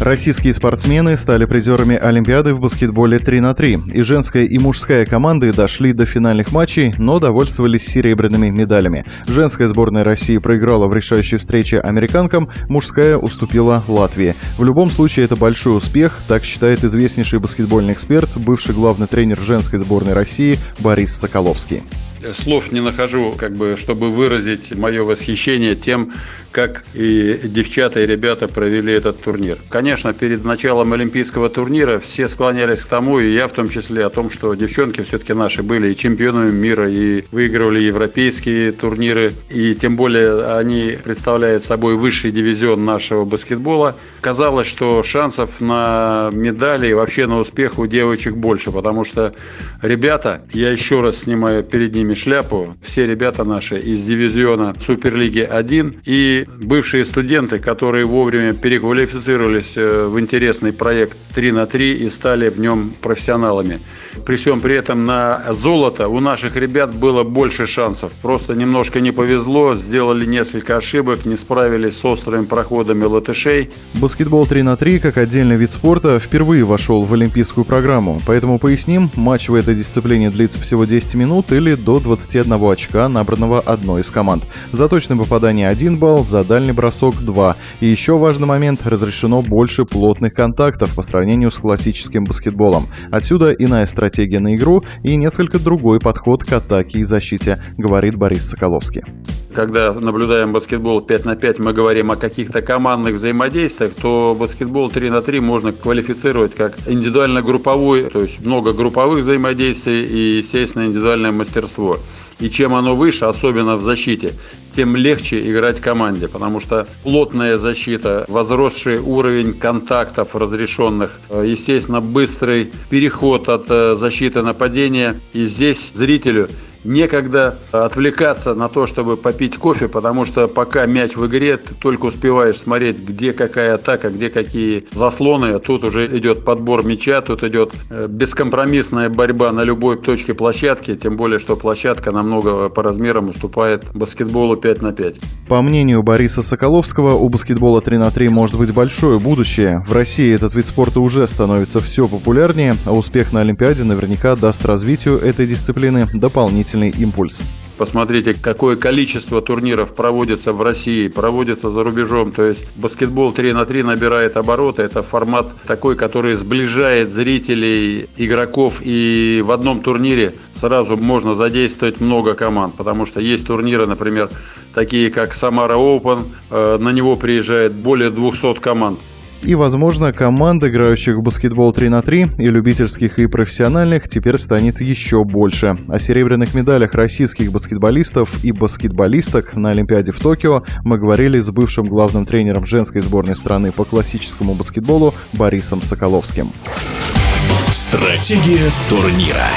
Российские спортсмены стали призерами Олимпиады в баскетболе 3 на 3 и женская и мужская команды дошли до финальных матчей, но довольствовались серебряными медалями. Женская сборная России проиграла в решающей встрече американкам, мужская уступила Латвии. В любом случае это большой успех, так считает известнейший баскетбольный эксперт, бывший главный тренер женской сборной России Борис Соколовский слов не нахожу, как бы, чтобы выразить мое восхищение тем, как и девчата и ребята провели этот турнир. Конечно, перед началом Олимпийского турнира все склонялись к тому, и я в том числе, о том, что девчонки все-таки наши были и чемпионами мира, и выигрывали европейские турниры, и тем более они представляют собой высший дивизион нашего баскетбола. Казалось, что шансов на медали и вообще на успех у девочек больше, потому что ребята, я еще раз снимаю перед ними шляпу, все ребята наши из дивизиона Суперлиги 1 и бывшие студенты, которые вовремя переквалифицировались э, в интересный проект 3 на 3 и стали в нем профессионалами. При всем при этом на золото у наших ребят было больше шансов. Просто немножко не повезло, сделали несколько ошибок, не справились с острыми проходами латышей. Баскетбол 3 на 3 как отдельный вид спорта впервые вошел в олимпийскую программу. Поэтому поясним, матч в этой дисциплине длится всего 10 минут или до 21 очка, набранного одной из команд. За точное попадание 1 балл, за дальний бросок 2. И еще важный момент – разрешено больше плотных контактов по сравнению с классическим баскетболом. Отсюда иная стратегия на игру и несколько другой подход к атаке и защите, говорит Борис Соколовский. Когда наблюдаем баскетбол 5 на 5, мы говорим о каких-то командных взаимодействиях, то баскетбол 3 на 3 можно квалифицировать как индивидуально-групповой, то есть много групповых взаимодействий и, естественно, индивидуальное мастерство. И чем оно выше, особенно в защите, тем легче играть команде, потому что плотная защита, возросший уровень контактов разрешенных, естественно, быстрый переход от э, защиты нападения. И здесь зрителю некогда отвлекаться на то, чтобы попить кофе, потому что пока мяч в игре, ты только успеваешь смотреть, где какая атака, где какие заслоны. А тут уже идет подбор мяча, тут идет э, бескомпромиссная борьба на любой точке площадки, тем более, что площадка намного по размерам уступает баскетболу 5 на 5. По мнению Бориса Соколовского, у баскетбола 3 на 3 может быть большое будущее. В России этот вид спорта уже становится все популярнее, а успех на Олимпиаде наверняка даст развитию этой дисциплины дополнительно дополнительный импульс. Посмотрите, какое количество турниров проводится в России, проводится за рубежом. То есть баскетбол 3 на 3 набирает обороты. Это формат такой, который сближает зрителей, игроков. И в одном турнире сразу можно задействовать много команд. Потому что есть турниры, например, такие как Самара Open. Э, на него приезжает более 200 команд. И, возможно, команд, играющих в баскетбол 3 на 3, и любительских, и профессиональных, теперь станет еще больше. О серебряных медалях российских баскетболистов и баскетболисток на Олимпиаде в Токио мы говорили с бывшим главным тренером женской сборной страны по классическому баскетболу Борисом Соколовским. Стратегия турнира.